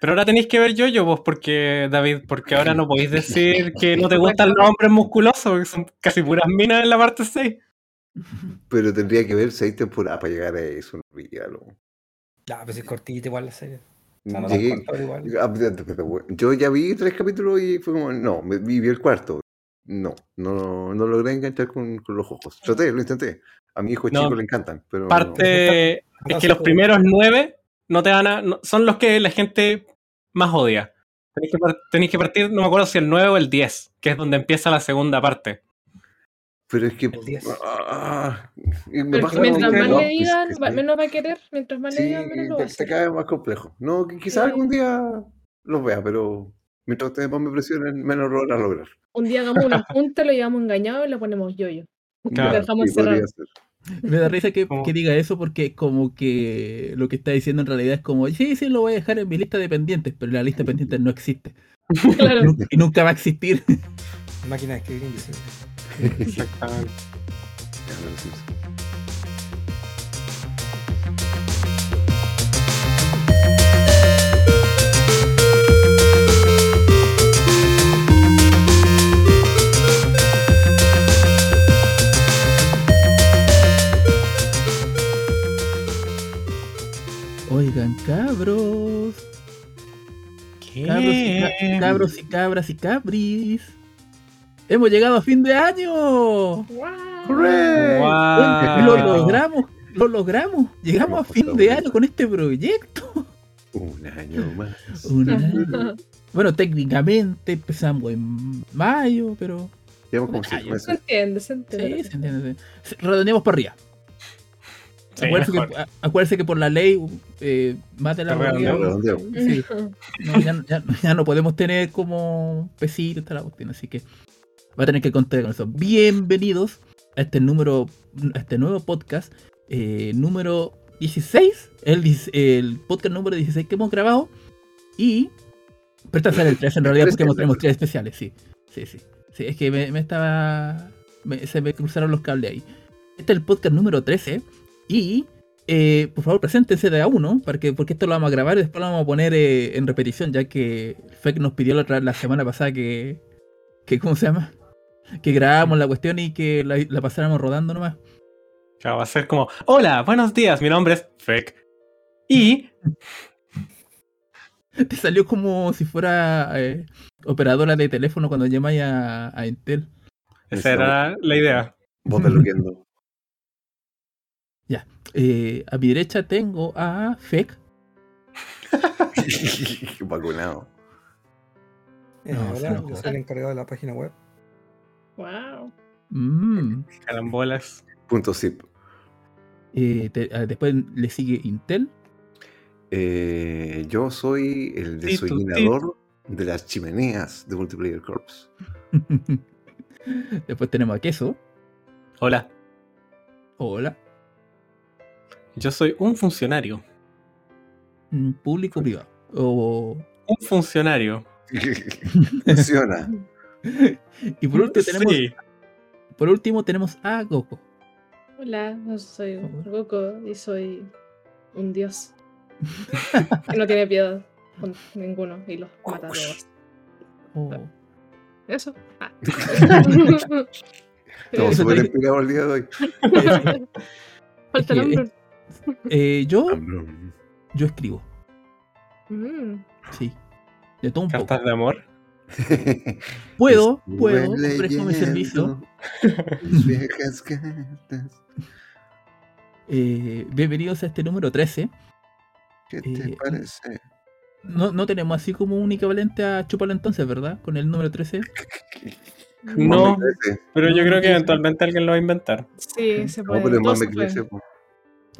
Pero ahora tenéis que ver yo-yo, vos, porque, David, porque ahora no podéis decir que no te gustan los hombres musculosos, porque son casi puras minas en la parte 6. Pero tendría que ver seis temporadas para llegar a eso, olvídalo. Ya, pues es cortita igual la serie. O sea, no Llegué- igual. Ah, Yo ya vi tres capítulos y fue como, no, me vi, vi el cuarto. No, no, no logré enganchar con, con los ojos. Traté, lo intenté. A mi hijo No. chico le encantan, pero no. Parte es No, que sí, los primeros nueve no te van a. no- son los que la gente más odia. Tenéis que, tenéis que partir, no me acuerdo si el 9 o el 10, que es donde empieza la segunda parte. Pero es que. El 10. ah, me pasa mientras más le Piece, digan, va- sí. menos va a querer. Mientras más le Sí, digan, menos lo va a te, cae más complejo. No, quizás Sí. algún día los vea, pero mientras ustedes más me presionen, menos lo van a lograr. Un día hagamos una junta, lo llevamos engañado y le ponemos yo-yo. Claro, Lo dejamos sí, encerrado. Me da risa que, diga eso porque como que lo que está diciendo en realidad es como, sí, sí, lo voy a dejar en mi lista de pendientes, pero la lista de pendientes no existe. Claro. Nunca- y nunca va a existir. Máquina de escribir invisible. Exactamente. Oigan, cabros. Cabros y, ca- cabros y cabras y cabris. Hemos llegado a fin de año. Guau. Lo logramos, lo logramos. Llegamos a fin de año con este proyecto. Un año más. Un año. Bueno, técnicamente empezamos en mayo, pero Llevamos como. Se entiende, se sí, entiende. se entiende. sí. Redondeamos para arriba. Sí, acuérdense, que, a- acuérdense que por la ley, eh, de la. Redondeo. Sí. No, ya, ya- ya no podemos tener como pesito y toda la cuestión, así que va a tener que contar con eso. Bienvenidos a este número, a este nuevo podcast, eh, número 16, el, el podcast número 16 que hemos grabado. Y. Pero este ser el 3 en realidad porque hemos- tenemos tres especiales, sí. Sí, sí. Sí, es que me, me estaba. me- se me cruzaron los cables ahí. Este es el podcast número 13. Y eh, por favor, preséntense de a uno, porque, porque esto lo vamos a grabar y después lo vamos a poner eh, en repetición, ya que Fek nos pidió la, otra- la semana pasada que, que. ¿Cómo se llama? Que grabáramos la cuestión y que la, la pasáramos rodando nomás. Claro, va a ser como, hola, buenos días, mi nombre es Fek. Y Te salió como si fuera eh, operadora de teléfono cuando llamáis a, a Intel. esa era la idea. Vos te lo quiendo. Eh, a mi derecha tengo a Fek. Vacunado. Eh, No, hola, yo soy el encargado de la página web. Wow. Mm. Carambolas. Punto zip. Eh, te- ah, después le sigue Intel. Eh, yo soy el desollinador de las chimeneas de Multiplayer Corps. después tenemos a Queso. Hola, Hola. Yo soy un funcionario. Público privado. O Un funcionario. Funciona. Y por último tenemos, Sí. por último tenemos a Goku. Hola, yo soy. Goku y soy un dios. que no tiene piedad con ninguno y los mata a todos. Oh. Eso. Ah. Estamos súper inspirados el día de hoy. Falta el hombre. Eh, yo, yo escribo, Mm. sí. De todo un poco. Cartas de amor. Puedo, Estuve puedo, presto mi servicio. tus viejas cartas. Eh, bienvenidos a este número 13. ¿Qué te Eh, parece? No, no tenemos así como un equivalente a Chupalo entonces, ¿verdad? Con el número 13. No, pero yo No, creo no que eventualmente alguien lo va a inventar. Sí, se No, puede. pero más me crece. po.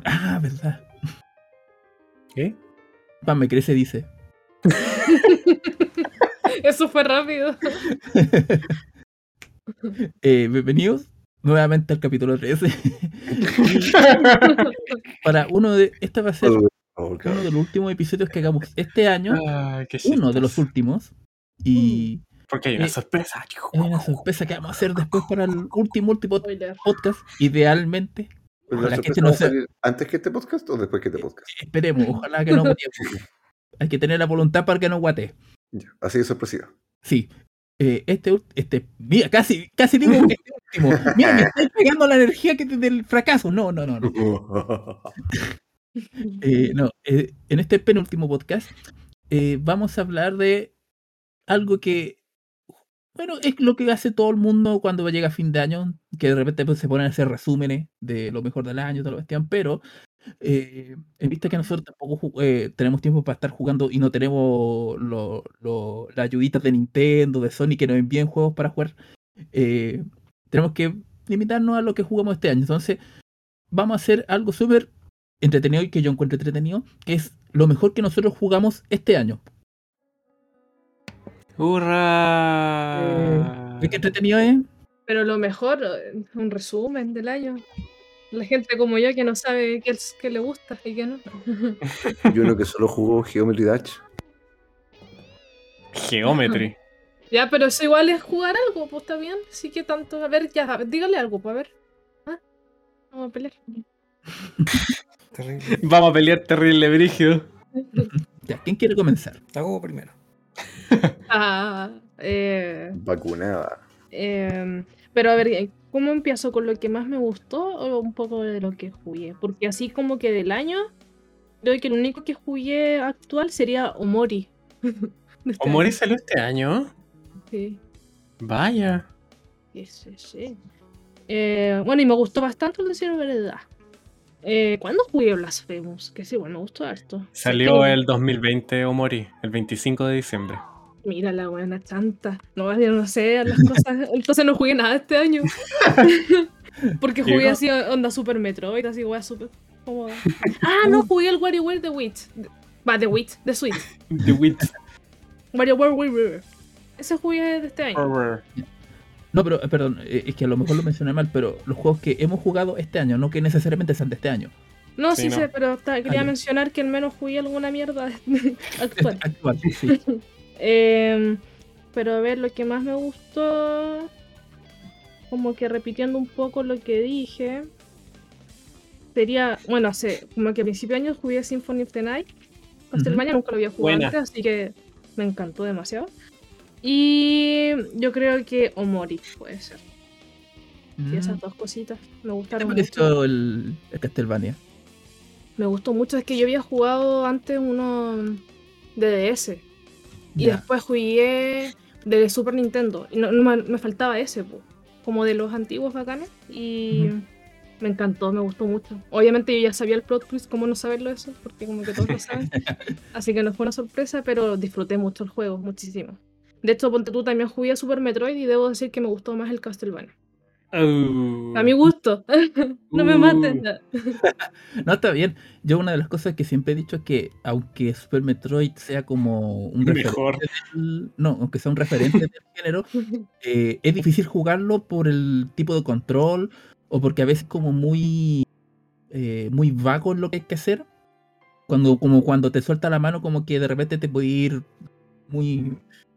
Ah, ¿verdad? ¿Qué? Más me crece, dice. Eso fue rápido. Eh, bienvenidos nuevamente al capítulo 13. Para uno de. Este va a ser favor, uno de los últimos episodios que hagamos este año. Qué Uno de los últimos. Y Porque hay una Eh, sorpresa. es una sorpresa que vamos a hacer después para el último, último podcast. Idealmente, Pero ojalá ¿La que sorpresa este no sea- antes que este podcast o después que este podcast? esperemos, ojalá que no. Hay que tener la voluntad para que no guate. Así de sorpresiva. Sí. Eh, este, este, mira, casi, casi digo este último. Mira, me estáis pegando la energía que del fracaso. No, no, no, no. Eh, no, eh, en este penúltimo podcast eh, vamos a hablar de algo que, bueno, es lo que hace todo el mundo cuando llega fin de año, que de repente pues, se ponen a hacer resúmenes de lo mejor del año, todo lo pero eh, en vista que nosotros tampoco eh, tenemos tiempo para estar jugando y no tenemos lo- lo- las ayuditas de Nintendo, de Sony que nos envíen juegos para jugar, eh, tenemos que limitarnos a lo que jugamos este año. Entonces, vamos a hacer algo súper entretenido y que yo encuentro entretenido, que es lo mejor que nosotros jugamos este año. ¡Hurra! ¿Ves qué entretenido es? Pero lo mejor, eh, un resumen del año. La gente como yo que no sabe qué, es- qué le gusta y qué no. Y uno que solo jugó Geometry Dash. Geometry. ya, pero eso igual es jugar algo, pues está bien. Sí que tanto. A ver, ya, a ver, dígale algo, pues a ver. ¿Ah? Vamos a pelear. Terrible. Vamos a pelear terrible, brígido. Ya, ¿quién quiere comenzar? Hago primero. Ah, eh, Vacunada. Em, pero a ver, eh, ¿cómo empiezo con lo que más me gustó o un poco de lo que jugué? Porque así como que del año, creo que el único que jugué actual sería Omori. De este ¿Omori año. salió este año? Sí, Vaya. sí, sí, sí. Eh, bueno, y me gustó bastante el decir verdad. Eh, ¿Cuándo jugué Blasphemous? Que sí, bueno, me gustó harto. Salió el 2020 Omori, el 25 de diciembre. Mira la buena chanta. No, yo no sé las cosas. Entonces no jugué nada este año. Porque ¿Qué jugué no? así onda Super Metroid, así weá super cómoda. Ah, no, jugué el WarioWare The Witch. Va, The Witch, The Switch. The Witch. WarioWare Wii Ese jugué de este año. No, pero eh, perdón, eh, es que a lo mejor lo mencioné mal, pero los juegos que hemos jugado este año, no que necesariamente sean de este año. No, Sí, sí, no. sé, pero quería ya. mencionar que al menos jugué alguna mierda actual. Actual, sí. Em, pero a ver, lo que más me gustó, como que repitiendo un poco lo que dije, sería, bueno, hace como que a principio de año jugué Symphony of the Night. Castlevania nunca lo había jugado Buena. antes, así que me encantó demasiado. Y yo creo que Omori puede ser. Esas Mm. dos cositas me ¿Qué te gustaron mucho. pareció el, el Castlevania? Me gustó mucho, es que yo había jugado antes uno de DS. Y Ya. después jugué de Super Nintendo. Y no, no me, me faltaba ese, po, como de los antiguos bacanes. Y Ujú. me encantó, me gustó mucho. Obviamente yo ya sabía el plot twist, cómo no saberlo eso, porque como que todos lo saben. Así que no fue una sorpresa, pero disfruté mucho el juego, muchísimo. De hecho, ponte tú también jugué a Super Metroid y debo decir que me gustó más el Castlevania. Uh. A mi gusto. no me Uh. maten. No, está bien. Yo una de las cosas que siempre he dicho es que aunque Super Metroid sea como un Mejor. referente del- no, aunque sea un referente del género, eh, es difícil jugarlo por el tipo de control o porque a veces como muy eh, muy vago en lo que hay que hacer. Cuando, como cuando te suelta la mano, como que de repente te puede ir muy.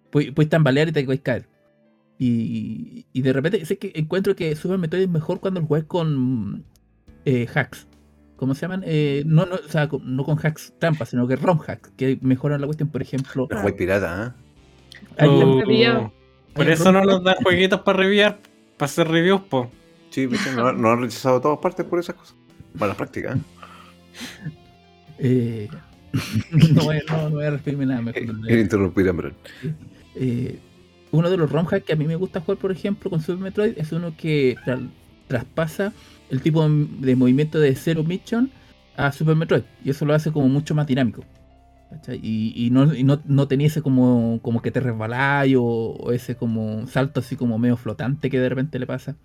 Puedes, puedes tambalear y te puedes caer. Y, y de repente sé que encuentro que Super Metroid es mejor cuando lo juegas con eh, hacks. ¿Cómo se llaman? Eh, no, no, o sea, con- no con hacks trampas, sino que ROM hacks, que mejoran la cuestión. Por ejemplo, La juega pirata, Uh. un- Review. Por eso ROM no nos dan jueguitos para reviar, para hacer reviews, po. ¿eh? Sí, no, no han rechazado todas partes por esas cosas. Malas prácticas, ¿eh? Eh, no, voy, no, no voy a referirme nada mejor. Quiero interrumpir a Bran. Eh, uno de los ROM hacks que a mí me gusta jugar, por ejemplo, con Super Metroid es uno que tra- traspasa el tipo de movimiento de Zero Mission a Super Metroid. Y eso lo hace como mucho más dinámico. Y, y no, y no, no tenía ese como, como que te resbaláis o, o ese como salto así como medio flotante que de repente le pasa.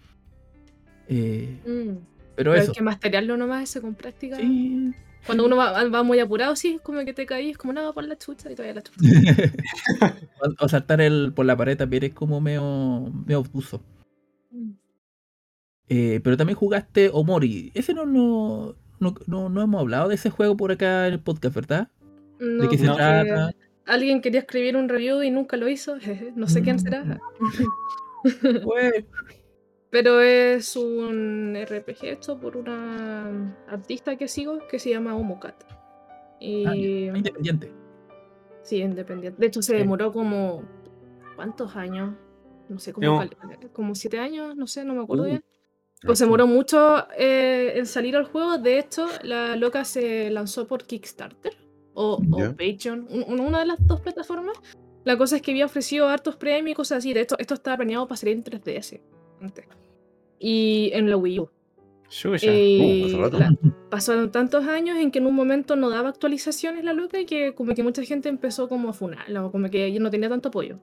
Eh, Mm. pero Pero eso. hay que masterearlo nomás ese con práctica. Sí. Cuando uno va, va muy apurado, sí, es como que te caís, como nada por la chucha y todavía la chucha. o, o saltar el, por la pared también es como medio, medio obtuso. Eh, pero también jugaste Omori. Ese no, no, no, no hemos hablado de ese juego por acá en el podcast, ¿verdad? No, ¿De qué se trata? Alguien quería escribir un review y nunca lo hizo. no sé quién será. Pues, Pero es un RPG hecho por una artista que sigo que se llama Omocat. Y ah, independiente. Sí, independiente. De hecho, se demoró como. ¿Cuántos años? No sé, como, cal- como siete años, no sé, no me acuerdo Uh, bien. Pues se demoró mucho eh, en salir al juego. De hecho, la loca se lanzó por Kickstarter o, o. Patreon, un- un- una de las dos plataformas. La cosa es que había ofrecido hartos premios y cosas así. De hecho, esto estaba planeado para salir en 3DS antes. Y en la Wii U. Y hace rato. la- pasaron tantos años en que en un momento no daba actualizaciones la loca y que como que mucha gente empezó como a funarla o como que ella no tenía tanto apoyo.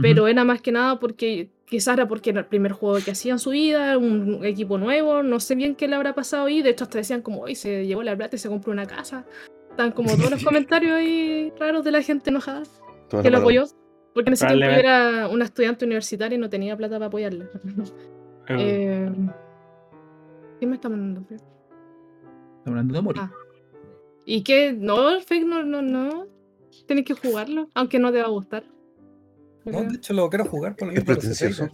Pero era más que nada porque quizás era porque era el primer juego que hacía en su vida, un equipo nuevo, no sé bien qué le habrá pasado ahí. De hecho, hasta decían como, hoy se llevó la plata y se compró una casa. Están como todos los comentarios ahí raros de la gente enojada que lo palabra. apoyó. Porque en ese tiempo era una estudiante universitaria y no tenía plata para apoyarla. Eh, Eh, ¿Quién me está mandando? Estamos hablando de morir. Ah. ¿Y qué? No, el fake no, no, no. Tienes que jugarlo, aunque no te va a gustar. No, de hecho lo quiero jugar por lo Es mismo. pretencioso.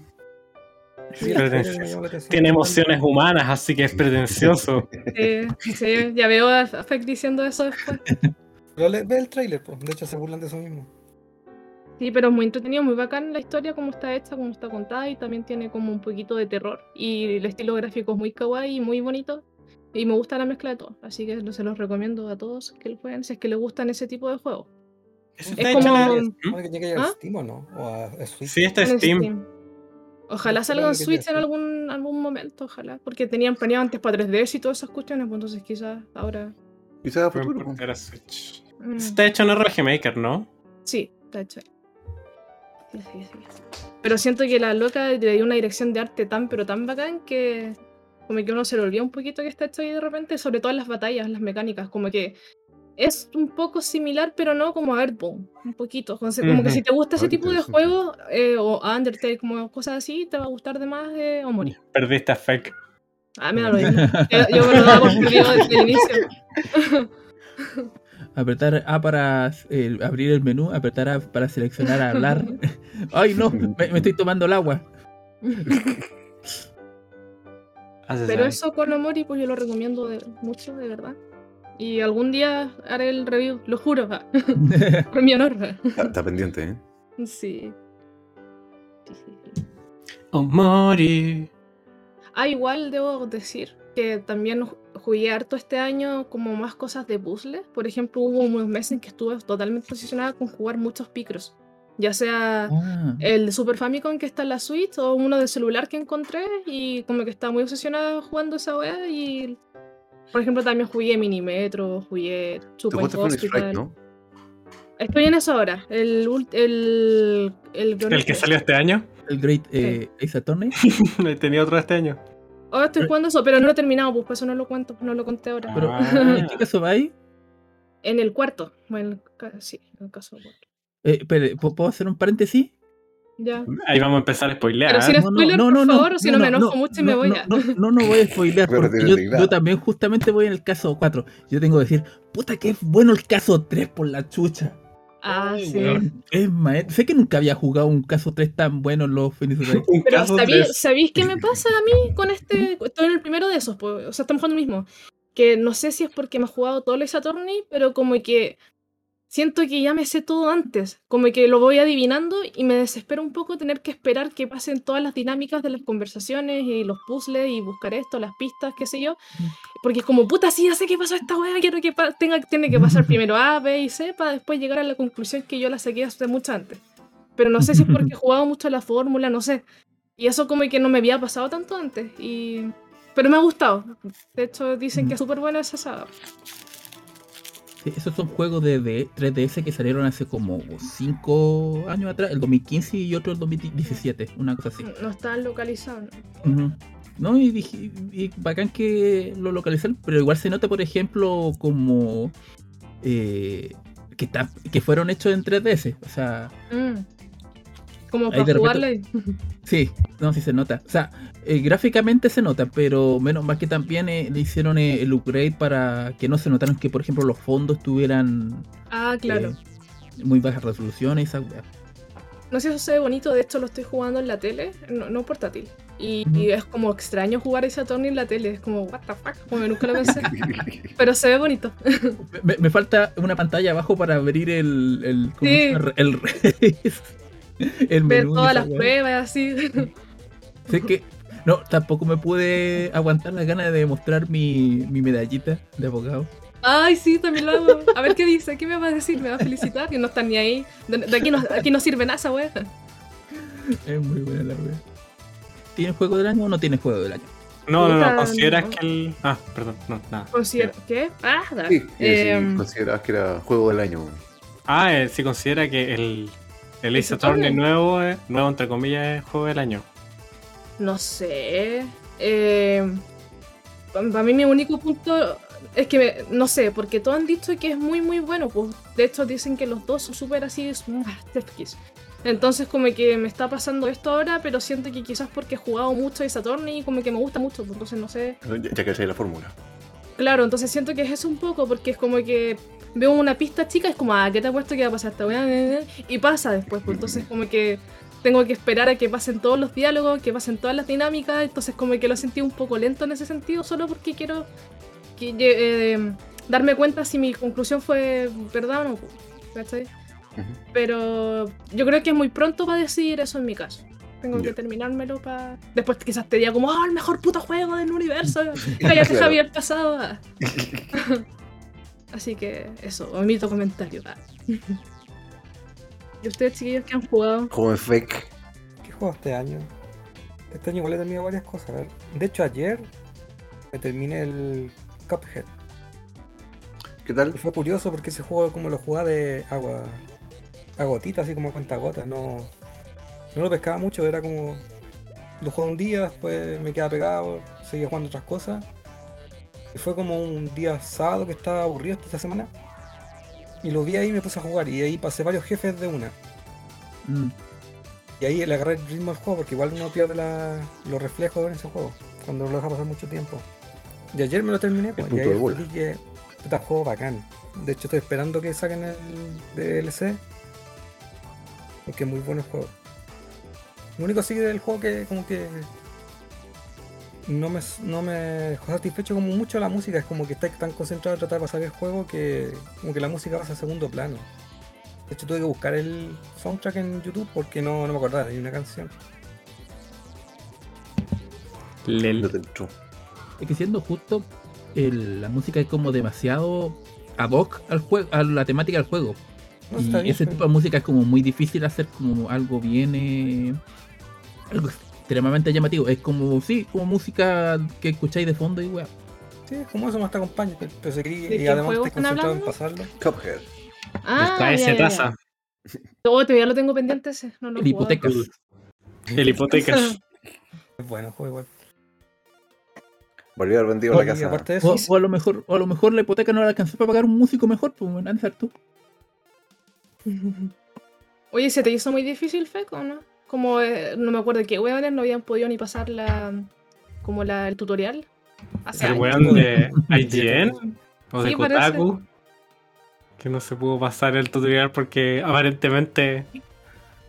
Sí, Es pretencioso. Tiene emociones humanas, así que es pretencioso. Sí, sí, ya veo a Fake diciendo eso después. Pero le- ve el trailer, pues. De hecho se burlan de eso mismo. Sí, pero es muy entretenido, muy bacán la historia, como está hecha, como está contada, y también tiene como un poquito de terror. Y el estilo gráfico es muy kawaii y muy bonito. Y me gusta la mezcla de todo. Así que se los recomiendo a todos que lo jueguen si es que les gustan ese tipo de juegos. Eso Es está como- en- a ¿Ah? Steam o no? O a, a Switch. Sí, está En Steam. Ojalá Es salga en Switch en sí. algún, algún momento, ojalá. Porque tenían planeado antes para 3DS y todas esas cuestiones, pues entonces quizás ahora. Quizás a futuro. portar a Switch. mm, Está hecho en RPG Maker, ¿no? Sí, está hecho ahí. Pero siento que la loca le dio una dirección de arte tan, pero tan bacán que como que uno se le olvida un poquito que está hecho ahí de repente, sobre todo en las batallas, las mecánicas, como que es un poco similar, pero no como a Earthbound, un poquito. Como, se- como que si te gusta ese tipo de juegos, eh, o a Undertale, como cosas así, te va a gustar de más eh, Omori. Perdiste a Fake. Ah, me da lo mismo. Yo, yo me lo daba por perdido desde el inicio. Apretar A para eh, abrir el menú, apretar A para seleccionar a hablar. Ay, no, me, me estoy tomando el agua. Pero eso con Omori, pues yo lo recomiendo de- mucho, de verdad. Y algún día haré el review, lo juro, por mi honor. Está, está pendiente, ¿eh? Sí. Sí, sí, sí. Omori. Ah, igual debo decir que también jugué harto este año como más cosas de puzzles. Por ejemplo, hubo unos meses en que estuve totalmente obsesionada con jugar muchos picros. Ya sea Ah, el de Super Famicom que está en la Switch o uno de celular que encontré y como que estaba muy obsesionada jugando esa wea y por ejemplo también jugué Minimetro, jugué Phoenix Hospital. Strike, ¿no? Estoy en eso ahora. El el el, El que salió este año. el Great eh, Ace Attorney. Tenía otro este año. Ahora estoy jugando eso, pero no lo he terminado, pues por eso no lo cuento, no lo conté ahora. Pero, Ah. ¿en qué caso va ahí? En el cuarto. Bueno, en el ca- sí, en el caso. Eh, ¿pu- ¿puedo hacer un paréntesis? Ya. Ahí vamos a empezar a spoilear. Pero si ¿eh? no- spoiler, por favor, si no me enojo mucho y me voy no, ya. No, no, no voy a spoilear, Pero porque yo también justamente voy en el caso 4. Yo tengo que decir, puta que es bueno el caso 3 por la chucha. Ah, Ay, sí. weón. Es maestro. Sé que nunca había jugado un caso 3 tan bueno en los Phoenix Pero ¿sabéis. ¿sabéis qué me pasa a mí con este? Estoy en el primero de esos, pues, o sea, estamos jugando el mismo. Que no sé si es porque me ha jugado todo el Attorney, pero como que siento que ya me sé todo antes. Como que lo voy adivinando y me desespero un poco tener que esperar que pasen todas las dinámicas de las conversaciones y los puzzles y buscar esto, las pistas, qué sé yo. Porque es como, puta, sí, ya sé qué pasó esta weá, quiero que tenga, tiene que pasar primero A, B y C para después llegar a la conclusión que yo la saqué hace mucho antes. Pero no sé si es porque he jugado mucho la fórmula, no sé. Y eso como que no me había pasado tanto antes. Y... Pero me ha gustado. De hecho, dicen que es súper buena esa saga. Sí, esos son juegos de, de 3DS que salieron hace como 5 años atrás, el 2015 y otro el 2017, una cosa así. No están localizados. ¿no? Y dije, y bacán que lo localicen, pero igual se nota, por ejemplo, como eh, que, está, que fueron hechos en 3DS. O sea, Mm. Como para jugarle. sí, no, sí se nota. O sea, eh, gráficamente se nota, pero menos mal que también eh, le hicieron eh, el upgrade para que no se notaran que, por ejemplo, los fondos tuvieran Ah, claro. eh, muy bajas resoluciones. Esa. No sé si eso se ve bonito. De hecho, lo estoy jugando en la tele. No, no portátil. Y, es como extraño jugar ese Attorney en la tele. Es como, what the fuck, como nunca lo pensé. Pero se ve bonito. Me, me falta una pantalla abajo para abrir el. el, ¿cómo Sí. se llama? el, el Ver menú y todas las weá. pruebas así. Sé que. No, tampoco me pude aguantar las ganas de mostrar mi, mi medallita de abogado. Ay, sí, también lo hago. A ver qué dice, ¿qué me va a decir? ¿Me va a felicitar? Que no están ni ahí. De, de aquí, no, aquí no sirve nada esa wea. Es muy buena la wea. ¿Tiene juego del año o no tiene juego del año? No, no, no. ¿Consideras no. que el. Ah, perdón, no, nada. Considero- ¿Qué? Ah, da. Sí, eh, Em, sí, considerabas que era juego del año. Ah, eh, sí considera que el. El Ace Attorney nuevo, eh, nuevo entre comillas, es juego del año. No sé. Eh, para mí mi único punto es que, me- no sé, porque todos han dicho que es muy, muy bueno. Pues de hecho dicen que los dos son súper así, son ah, chef kiss. Entonces como que me está pasando esto ahora, pero siento que quizás porque he jugado mucho Attorney y como que me gusta mucho, pues entonces no sé. Ya, ya cachai la fórmula. Claro, entonces siento que es eso un poco, porque es como que veo una pista chica, es como, ah, ¿qué te apuesto que va a pasar esta weá? Y pasa después, pues entonces como que tengo que esperar a que pasen todos los diálogos, que pasen todas las dinámicas, entonces como que lo sentí un poco lento en ese sentido, solo porque quiero que, eh, darme cuenta si mi conclusión fue verdad o no, ¿cachai? Pero yo creo que es muy pronto para decidir eso en mi caso. Tengo que Ya. terminármelo para... Después quizás te diga como, ah, el mejor puto juego del universo. Cállate, Claro. Javier pasado. Así que eso, omito comentario. ¿Y ustedes, chiquillos, que han jugado? Joven fake. ¿Qué juego este año? Este año igual he terminado varias cosas. a ver. De hecho, ayer me terminé el Cuphead. ¿Qué tal? Y fue curioso porque ese juego como lo jugaba de agua a gotita, así como a cuenta gotas. No, no lo pescaba mucho, era como... Lo jugué un día, después me quedaba pegado, seguía jugando otras cosas. Y fue como un día sábado que estaba aburrido esta semana. Y lo vi ahí y me puse a jugar. Y ahí pasé varios jefes de una. Mm. Y ahí le agarré el ritmo al juego, porque igual uno pierde la- los reflejos en ese juego, cuando lo deja pasar mucho tiempo. Y ayer me lo terminé, pues, y ahí dije, puta juego bacán. De hecho estoy esperando que saquen el DLC, porque es muy bueno el juego. Lo único sí del juego que como que no me, no me dejó satisfecho como mucho la música, es como que estáis tan concentrado en tratar de pasar el juego que como que la música pasa a segundo plano. De hecho tuve que buscar el soundtrack en YouTube porque no, no me acordaba de una canción. Lel. Es que siendo justo, el- la música es como demasiado ad hoc al juego, a la temática del juego. No, y está bien, ese tipo de música es como muy difícil hacer como algo bien eh, algo extremadamente llamativo. Es como, sí, como música que escucháis de fondo y weá. Sí, como eso más te acompaña, pero pero si querí- ¿De y qué además están concentrado en pasarlo. Cuphead. Ah, Está ese ya, ya, taza. ya. Oh, todavía lo tengo pendiente ese. No lo he El hipotecas. El hipotecas. Es bueno juego igual. Volvió a haber vendido la casa. aparte de eso, O, o a lo mejor, o a lo mejor la hipoteca no la alcanzó para pagar un músico mejor, pues bueno, Ansar tú. Oye, ¿se te hizo muy difícil, Feco, no? Como, eh, no me acuerdo qué hueones no habían podido ni pasar la... Como la, el tutorial. Hace El años. weón de IGN o de Sí, parece. Kotaku. Que no se pudo pasar el tutorial porque aparentemente.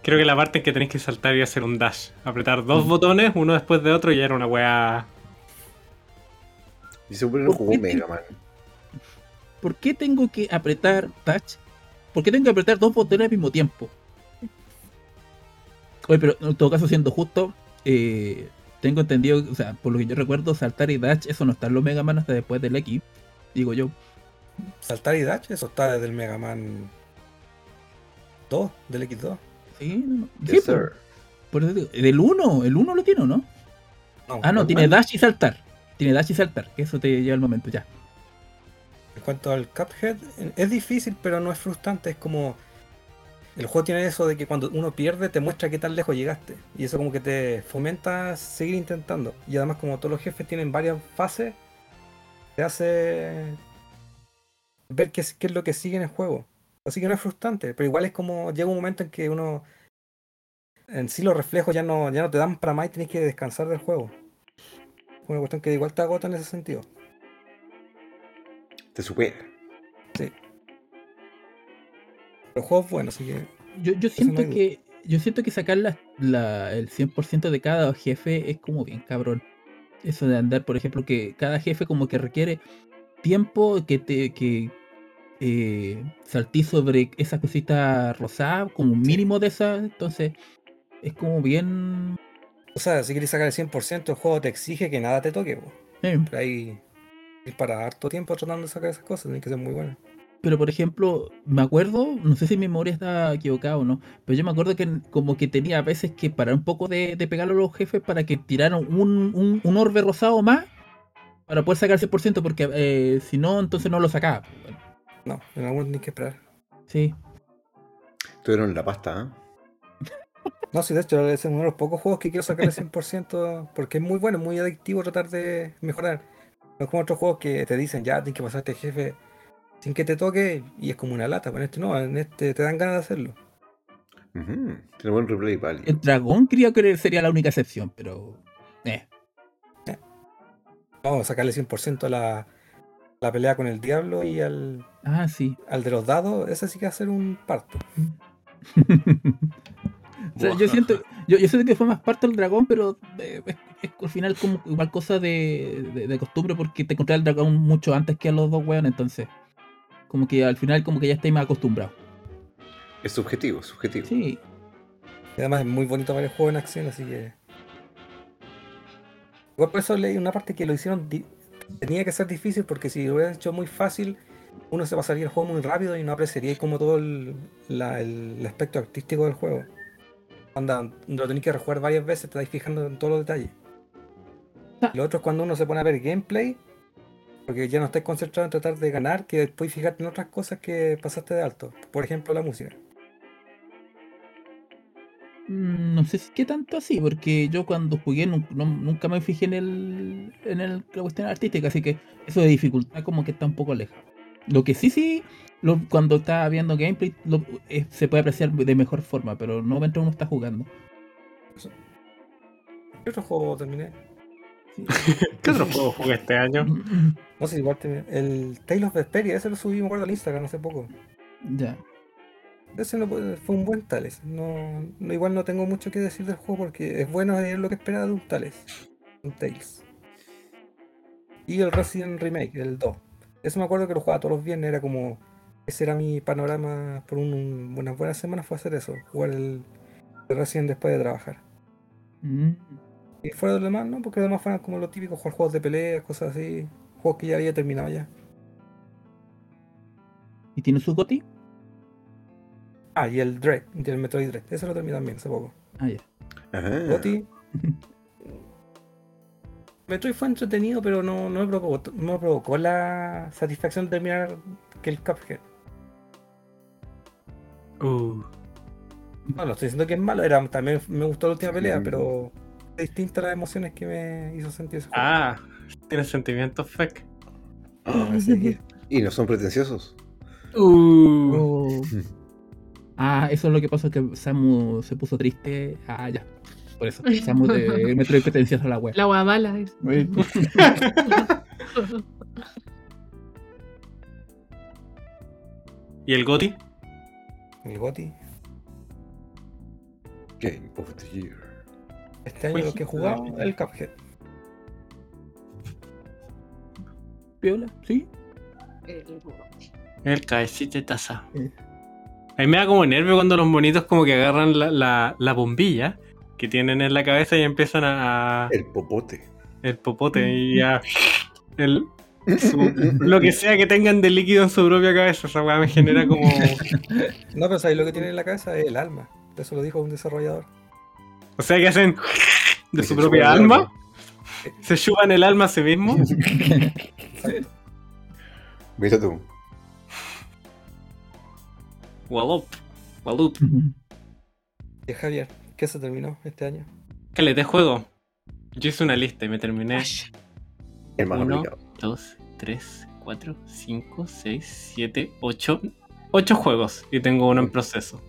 Creo que la parte en que tenéis que saltar y hacer un dash. Apretar dos Mm. botones, uno después de otro, y era una weá. Y se supone que no ¿Por jugó qué Mega Man. ¿Por qué tengo que apretar touch? ¿Por qué tengo que apretar dos botones al mismo tiempo? Oye, pero en todo caso, siendo justo, eh, tengo entendido, o sea, por lo que yo recuerdo, saltar y dash, eso no está en los Mega Man hasta después del X, digo yo. saltar y dash, eso está desde el Mega Man 2, del X2. Sí, no, no. Yes, Sí, por, sir. por eso digo, del 1, el 1 lo tiene, ¿o ¿no? Ah, no, tiene dash y saltar. Tiene dash y saltar, que eso te lleva al momento, ya. En cuanto al Cuphead, es difícil, pero no es frustrante. Es como. El juego tiene eso de que cuando uno pierde, te muestra qué tan lejos llegaste. Y eso, como que te fomenta seguir intentando. Y además, como todos los jefes tienen varias fases, te hace ver qué es, qué es lo que sigue en el juego. Así que no es frustrante, pero igual es como. Llega un momento en que uno. En sí, los reflejos ya no, ya no te dan para más y tienes que descansar del juego. Una cuestión que igual te agota en ese sentido. Te supera. El juego es bueno, así que. Yo, yo siento que yo siento que sacar las la, el 100% de cada jefe es como bien cabrón. Eso de andar, por ejemplo, que cada jefe como que requiere tiempo que te que eh, saltí sobre esa cosita rosada, como un mínimo de esa, entonces es como bien... O sea, si quieres sacar el 100%, el juego te exige que nada te toque. eh, Pero ahí es para harto tiempo tratando de sacar esas cosas, tiene que ser muy bueno. Pero por ejemplo, me acuerdo, no sé si mi memoria está equivocada o no, pero yo me acuerdo que como que tenía a veces que parar un poco de, de pegarle a los jefes para que tiraran un, un, un orbe rosado más para poder sacar el 100%, porque eh, si no, entonces no lo sacaba. Bueno, No, en algún tienes que esperar. sí. Tuvieron la pasta, ¿eh? No, sí, de hecho, es uno de los pocos juegos que quiero sacar el 100% porque es muy bueno, muy adictivo tratar de mejorar. No es como otros juegos que te dicen, ya, tienes que pasar este jefe sin que te toque y es como una lata. Pero en este no, en este te dan ganas de hacerlo. Tiene buen replay value. El dragón creo que sería la única excepción, pero... Eh. Vamos a sacarle 100% a la, la pelea con el diablo y al, Ah, sí. al de los dados. Ese sí que va a ser un parto. O sea, yo siento, yo, yo siento que fue más parte del dragón, pero eh, es, es al final como igual cosa de, de- de costumbre porque te encontré al dragón mucho antes que a los dos weones, entonces como que al final como que ya estoy más acostumbrado. Es subjetivo, subjetivo. Sí, Y además es muy bonito ver el juego en acción, así que. Igual por eso leí una parte que lo hicieron. di- Tenía que ser difícil porque si lo hubieran hecho muy fácil, uno se pasaría el juego muy rápido y no apreciaría como todo el, la- el aspecto artístico del juego. Cuando lo tenéis que rejugar varias veces, te estáis fijando en todos los detalles. Ah. Lo otro es cuando uno se pone a ver gameplay, porque ya no estáis concentrado en tratar de ganar, que después fijarte en otras cosas que pasaste de alto. Por ejemplo, la música. Mm, no sé si qué tanto así, porque yo cuando jugué no- nunca me fijé en el en el, la cuestión artística, así que eso de dificultad como que está un poco lejos. Lo que sí, sí, lo- cuando está viendo gameplay lo- eh, se puede apreciar de mejor forma, pero no mientras uno está jugando. ¿Qué otro juego terminé? Sí. ¿Qué otro juego jugué este año? No sé, igual terminé. El Tales of Vesperia, ese lo subí, me acuerdo, al Instagram hace poco. ya. Ese no fue un buen Tales. No, no- igual no tengo mucho que decir del juego porque es bueno, es lo que esperaba de un Tales. Un Tales. Y el Resident Remake, el 2. Eso me acuerdo que lo jugaba todos los viernes, era como. Ese era mi panorama por un- un- unas buenas semanas, fue hacer eso, jugar el, el Resident después de trabajar. Mm. Y fuera de lo demás, ¿no? Porque además fueron como lo típico, jugar juegos de pelea, cosas así. Juegos que ya había terminado ya. ¿Y tiene su goti? Ah, y el Dread, y el Metroid Dread. Ese lo terminé también hace poco. Ah, ya. Ajá. Goti. Metroid fue entretenido, pero no, no me provocó, no me provocó la satisfacción de terminar que el Cuphead. Uh, No, no estoy diciendo que es malo, era, también me gustó la última pelea, Mm. pero distintas las emociones que me hizo sentir ese juego. ah, tienes sentimientos fake. Qué- Y no son pretenciosos. Uh, Oh. Ah, eso es lo que pasó, que Samu se puso triste. Ah, ya. Por eso. Samu de Metroid Pretencioso a la web. La hueá mala. es. ¿Y el Goti? El Goti. Game of the Year. Este año lo que he jugado, el Cuphead. Piola, ¿sí? El cabecito de taza. Eh. A mí me da como nervio cuando los monitos como que agarran la, la, la bombilla que tienen en la cabeza y empiezan a... a- El popote. el popote y a... El, su- lo que sea que tengan de líquido en su propia cabeza, esa weá me genera como... No, pero ¿sabes lo que tiene en la cabeza? Es el alma. Eso lo dijo un desarrollador. O sea que hacen de su propia alma, alma. se chupan el alma a sí mismo. Mira tú. Walop, Walup. Y Javier, ¿qué se terminó este año? ¿Qué le de juego? Yo hice una lista y me terminé El más Uno. aplicado. 2, 3, 4, 5, 6, 7, 8. 8 juegos y tengo uno en proceso.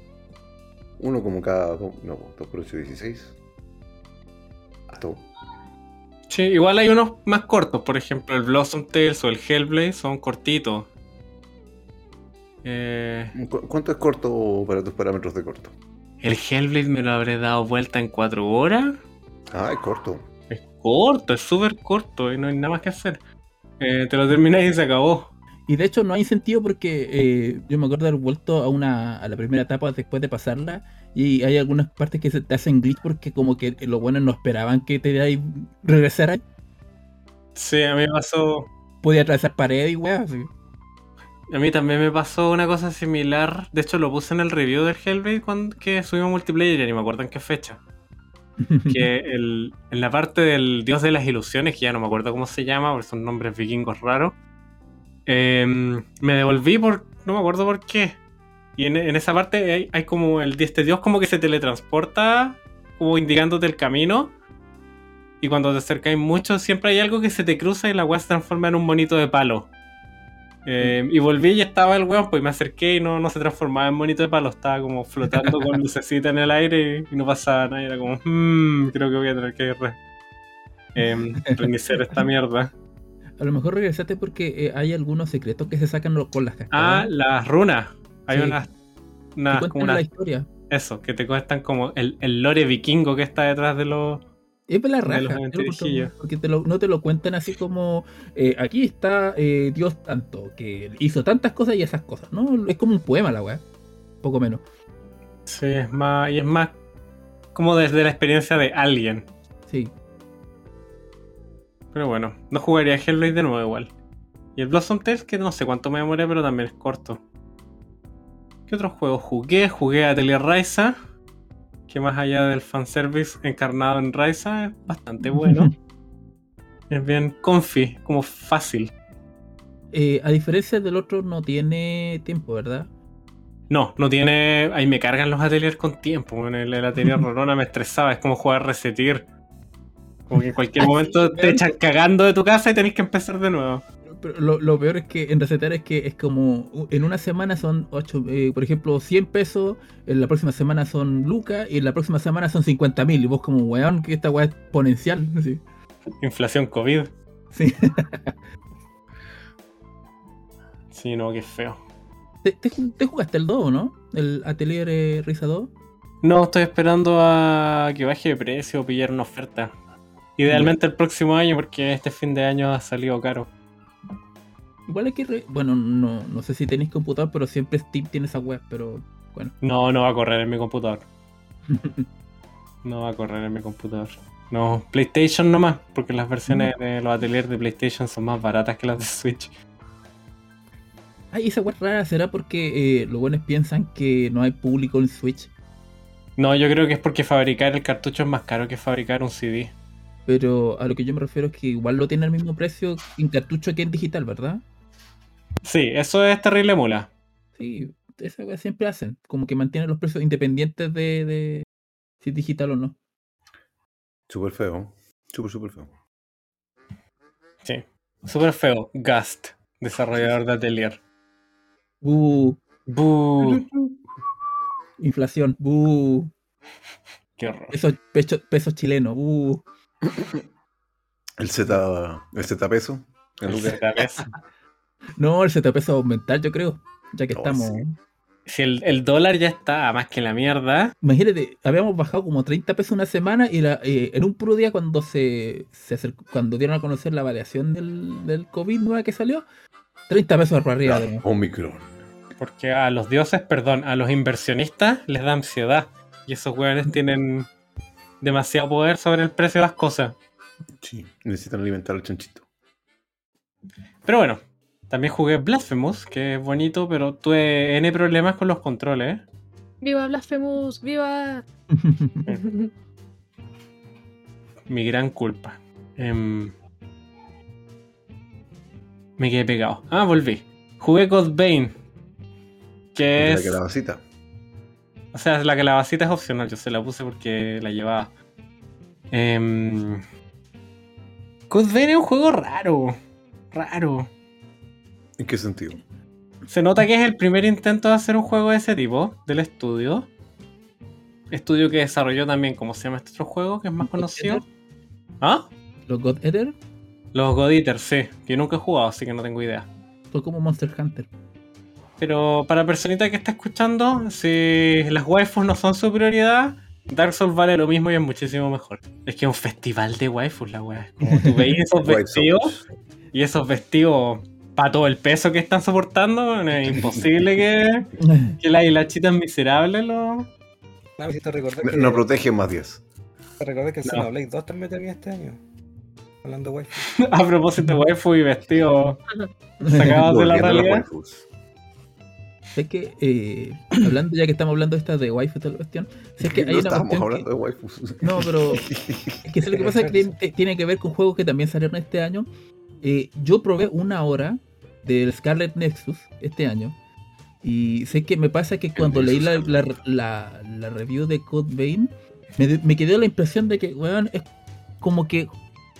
Uno como cada. No, 2 por 8, 16. Hasta Sí, igual hay unos más cortos, por ejemplo el Blossom Tales o el Hellblade son cortitos. Eh, ¿Cu- ¿Cuánto es corto para tus parámetros de corto? el Hellblade me lo habré dado vuelta en 4 horas. Ah, es corto. Es corto, es súper corto y no hay nada más que hacer. Eh, te lo terminas y se acabó. Y de hecho no hay sentido porque eh, yo me acuerdo haber vuelto a una a la primera etapa después de pasarla y hay algunas partes que se te hacen glitch porque como que los buenos no esperaban que te ahí regresaras. Sí, a mí me pasó. Podía atravesar paredes y weas. así. A mí también me pasó una cosa similar. De hecho, lo puse en el review del Hellblade cuando que subimos multiplayer, ya ni me acuerdo en qué fecha. Que el- en la parte del Dios de las Ilusiones, que ya no me acuerdo cómo se llama, porque son nombres vikingos raros, em, me devolví por. No me acuerdo por qué. Y en, en esa parte hay, hay como el este Dios como que se teletransporta, como indicándote el camino. Y cuando te acercáis mucho, siempre hay algo que se te cruza y la weá se transforma en un monito de palo. Eh, y volví y estaba el weón, pues me acerqué y no, no se transformaba en monito de palo, estaba como flotando con lucecita en el aire y no pasaba nada. Era como, "Hmm, creo que voy a tener que re- em, reiniciar esta mierda. A lo mejor regresaste porque eh, hay algunos secretos que se sacan con las Ah, cascadas. las runas. Hay Sí. unas. unas cuentan como la unas- historia. eso, que te cuestan como el, el lore vikingo que está detrás de los. Es la raja, los porque te lo- no te lo cuentan así como eh, aquí está eh, Dios tanto, que hizo tantas cosas y esas cosas, ¿no? Es como un poema la weá, poco menos. Sí, es más. Y es más como desde la experiencia de alguien. Sí. Pero bueno, no jugaría Hellblade de nuevo igual. Y el Blossom Tales, que no sé cuánto me demoré, pero también es corto. ¿Qué otros juegos jugué? Jugué a Atelier Ryza, que más allá del fanservice encarnado en Ryza, es bastante bueno. es bien comfy, como fácil. Eh, a diferencia del otro, no tiene tiempo, ¿verdad? No, no tiene. Ahí me cargan los ateliers con tiempo. En el, el atelier Rorona me estresaba, es como jugar Resetir. Como que en cualquier momento te echan cagando de tu casa y tenés que empezar de nuevo. Pero lo, lo peor es que en recetar es que es como en una semana son 8, por ejemplo, 100 pesos, en la próxima semana son lucas y en la próxima semana son 50 mil. Y vos, como weón, que esta weá es exponencial. Sí. Inflación COVID. Sí. Sí, no, qué feo. ¿Te, te ju- te jugaste el 2, no? El Atelier eh, Risa 2. No, estoy esperando a que baje de precio o pillar una oferta. Idealmente el próximo año, porque este fin de año ha salido caro. Igual hay que. re- Bueno, no, no sé si tenéis computador, pero siempre Steam tiene esa web, pero bueno. No, no va a correr en mi computador. No va a correr en mi computador. No, PlayStation nomás, porque las versiones de los ateliers de PlayStation son más baratas que las de Switch. Ay, esa web rara será porque eh, los buenos piensan que no hay público en Switch. No, yo creo que es porque fabricar el cartucho es más caro que fabricar un CD. Pero a lo que yo me refiero es que igual lo tiene al mismo precio en cartucho que en digital, ¿verdad? Sí, eso es terrible mula. Sí, esa siempre hacen. Como que mantienen los precios independientes de, de si es digital o no. Súper feo. Súper, súper feo. Sí. Súper feo. Gast, desarrollador de atelier. Uh, Buh. inflación. Uh, Qué horror. peso, pecho- peso chileno. Uh. El Z, el Z peso. el vez. No, el ZP peso va a aumentar, yo creo. Ya que Oh, estamos. sí. Si el, el dólar ya está más que la mierda. Imagínate, habíamos bajado como 30 pesos una semana y la- eh, en un puro día cuando se, se acercó- cuando dieron a conocer la variación del, del COVID nueva que salió, 30 pesos para arriba. de nuevo. Omicron. Porque a los dioses, perdón, a los inversionistas les da ansiedad. Y esos hueones tienen demasiado poder sobre el precio de las cosas. Sí. Necesitan alimentar al chanchito. Pero bueno, también jugué Blasphemous, que es bonito, pero tuve N problemas con los controles. ¡Viva Blasphemous! ¡Viva! Mi gran culpa. Em, me quedé pegado. Ah, volví. Jugué Godbane. Que la es. calabacita. O sea, la calabacita es opcional, yo se la puse porque la llevaba. Eh, Code es un juego raro. Raro. ¿En qué sentido? Se nota que es el primer intento de hacer un juego de ese tipo, del estudio. Estudio que desarrolló también, ¿cómo se llama este otro juego? Que es más conocido. ¿Ah? Los God Eater Los God Eater, sí. Que nunca he jugado, así que no tengo idea. son como Monster Hunter. Pero para personita que está escuchando, si las waifus no son su prioridad, Dark Souls vale lo mismo y es muchísimo mejor. Es que es un festival de waifus la weá. Como tú veis esos vestidos y esos vestidos para todo el peso que están soportando, es imposible que, que las hilachitas miserables lo. No, que, no protege más 10. te recordé que el No. Xenoblade 2 también termina este año. Hablando de wifi. A propósito de waifu y vestidos sacados de la realidad. Sé que, eh, hablando, ya que estamos hablando de esta de Wi-Fi y toda la cuestión, sé que hay no una cuestión hablando que- de waifus. No, pero es que sé lo que pasa es que tiene, que ver con juegos que también salieron este año. Eh, yo probé una hora del Scarlet Nexus este año. Y sé que me pasa que cuando leí la, la, la- la review de Code Vein, me, me quedó la impresión de que, weón, es como que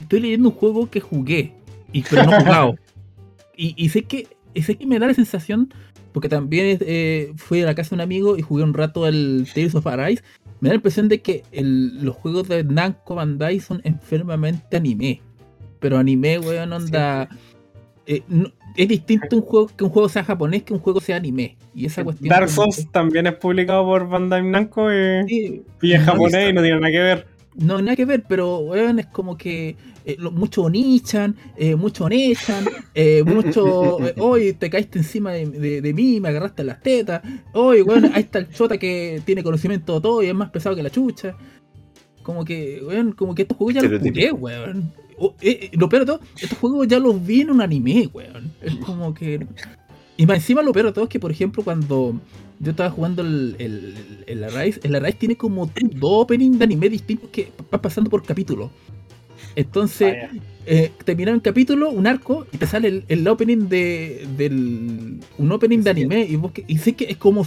estoy leyendo un juego que jugué, y, pero no he jugado. y, y sé que y sé que me da la sensación, porque también eh, fui a la casa de un amigo y jugué un rato el Tales of Arise, me da la impresión de que el- los juegos de Namco Bandai son enfermamente anime. Pero anime, weón, onda... eh, no- es distinto un juego que un juego sea japonés que un juego sea anime. Y esa cuestión... Dark Souls también es publicado por Bandai Namco y, que- sí, y es No, japonés y no tiene nada que ver. No, nada que ver, pero weón, es como que eh, lo- mucho Onichan, eh, mucho Onechan, eh, mucho. eh, Hoy te caíste encima de, de- de mí, me agarraste las tetas. Hoy, weón, ahí está el chota que tiene conocimiento de todo y es más pesado que la chucha. Como que, weón, como que estos juegos ya los jugué, weón. O- eh, eh, lo peor de todo, estos juegos ya los vi en un anime, weón. Es como que. Y más encima lo peor de todo es que, por ejemplo, cuando yo estaba jugando el, el, el Arise, el Arise tiene como dos openings de anime distintos que vas pasando por capítulos. Entonces, Ah, eh, un capítulo, un arco, y te sale el, el opening de. del. un opening de Sí. anime, y, vos que- y sé que es como.